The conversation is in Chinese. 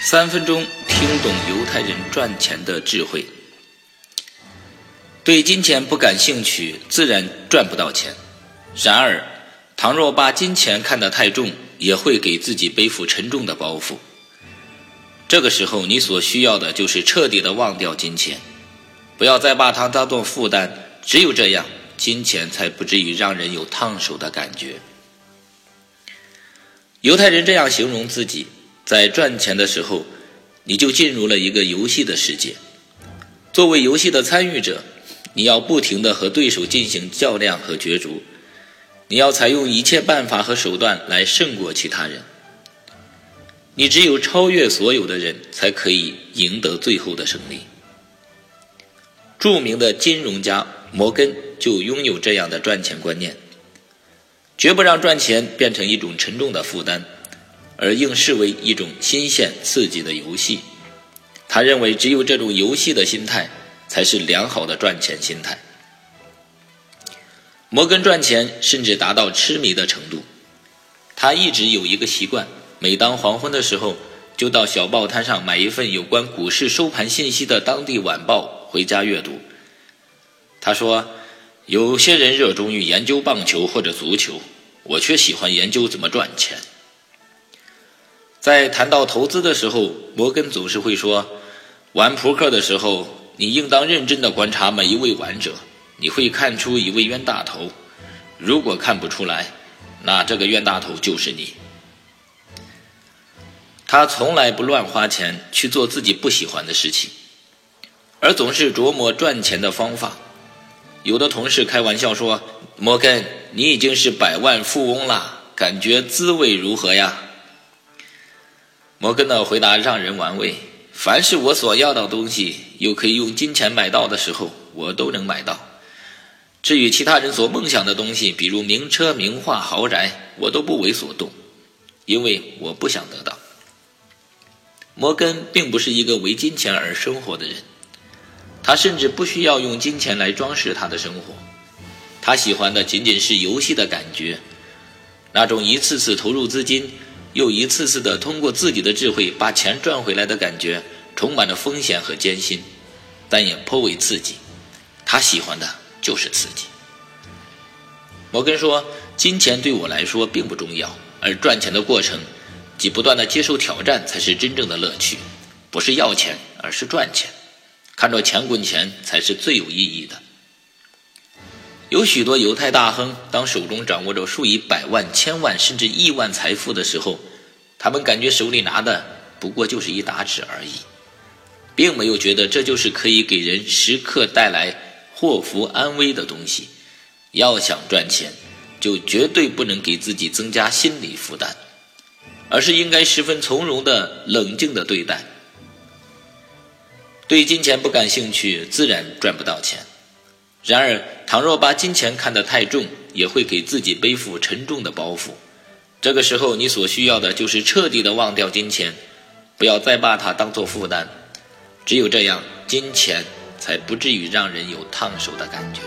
三分钟听懂犹太人赚钱的智慧。对金钱不感兴趣，自然赚不到钱。然而，倘若把金钱看得太重，也会给自己背负沉重的包袱。这个时候，你所需要的就是彻底的忘掉金钱，不要再把它当做负担。只有这样，金钱才不至于让人有烫手的感觉。犹太人这样形容自己。在赚钱的时候，你就进入了一个游戏的世界。作为游戏的参与者，你要不停的和对手进行较量和角逐，你要采用一切办法和手段来胜过其他人。你只有超越所有的人，才可以赢得最后的胜利。著名的金融家摩根就拥有这样的赚钱观念，绝不让赚钱变成一种沉重的负担。而应视为一种新鲜刺激的游戏，他认为只有这种游戏的心态才是良好的赚钱心态。摩根赚钱甚至达到痴迷的程度，他一直有一个习惯，每当黄昏的时候，就到小报摊上买一份有关股市收盘信息的当地晚报回家阅读。他说：“有些人热衷于研究棒球或者足球，我却喜欢研究怎么赚钱。”在谈到投资的时候，摩根总是会说：“玩扑克的时候，你应当认真的观察每一位玩者，你会看出一位冤大头。如果看不出来，那这个冤大头就是你。”他从来不乱花钱去做自己不喜欢的事情，而总是琢磨赚钱的方法。有的同事开玩笑说：“摩根，你已经是百万富翁了，感觉滋味如何呀？”摩根的回答让人玩味。凡是我所要的东西，又可以用金钱买到的时候，我都能买到。至于其他人所梦想的东西，比如名车、名画、豪宅，我都不为所动，因为我不想得到。摩根并不是一个为金钱而生活的人，他甚至不需要用金钱来装饰他的生活。他喜欢的仅仅是游戏的感觉，那种一次次投入资金。又一次次的通过自己的智慧把钱赚回来的感觉，充满了风险和艰辛，但也颇为刺激。他喜欢的就是刺激。摩根说：“金钱对我来说并不重要，而赚钱的过程，即不断的接受挑战，才是真正的乐趣。不是要钱，而是赚钱。看着钱滚钱，才是最有意义的。”有许多犹太大亨，当手中掌握着数以百万、千万甚至亿万财富的时候，他们感觉手里拿的不过就是一沓纸而已，并没有觉得这就是可以给人时刻带来祸福安危的东西。要想赚钱，就绝对不能给自己增加心理负担，而是应该十分从容的、冷静的对待。对金钱不感兴趣，自然赚不到钱。然而，倘若把金钱看得太重，也会给自己背负沉重的包袱。这个时候，你所需要的就是彻底的忘掉金钱，不要再把它当做负担。只有这样，金钱才不至于让人有烫手的感觉。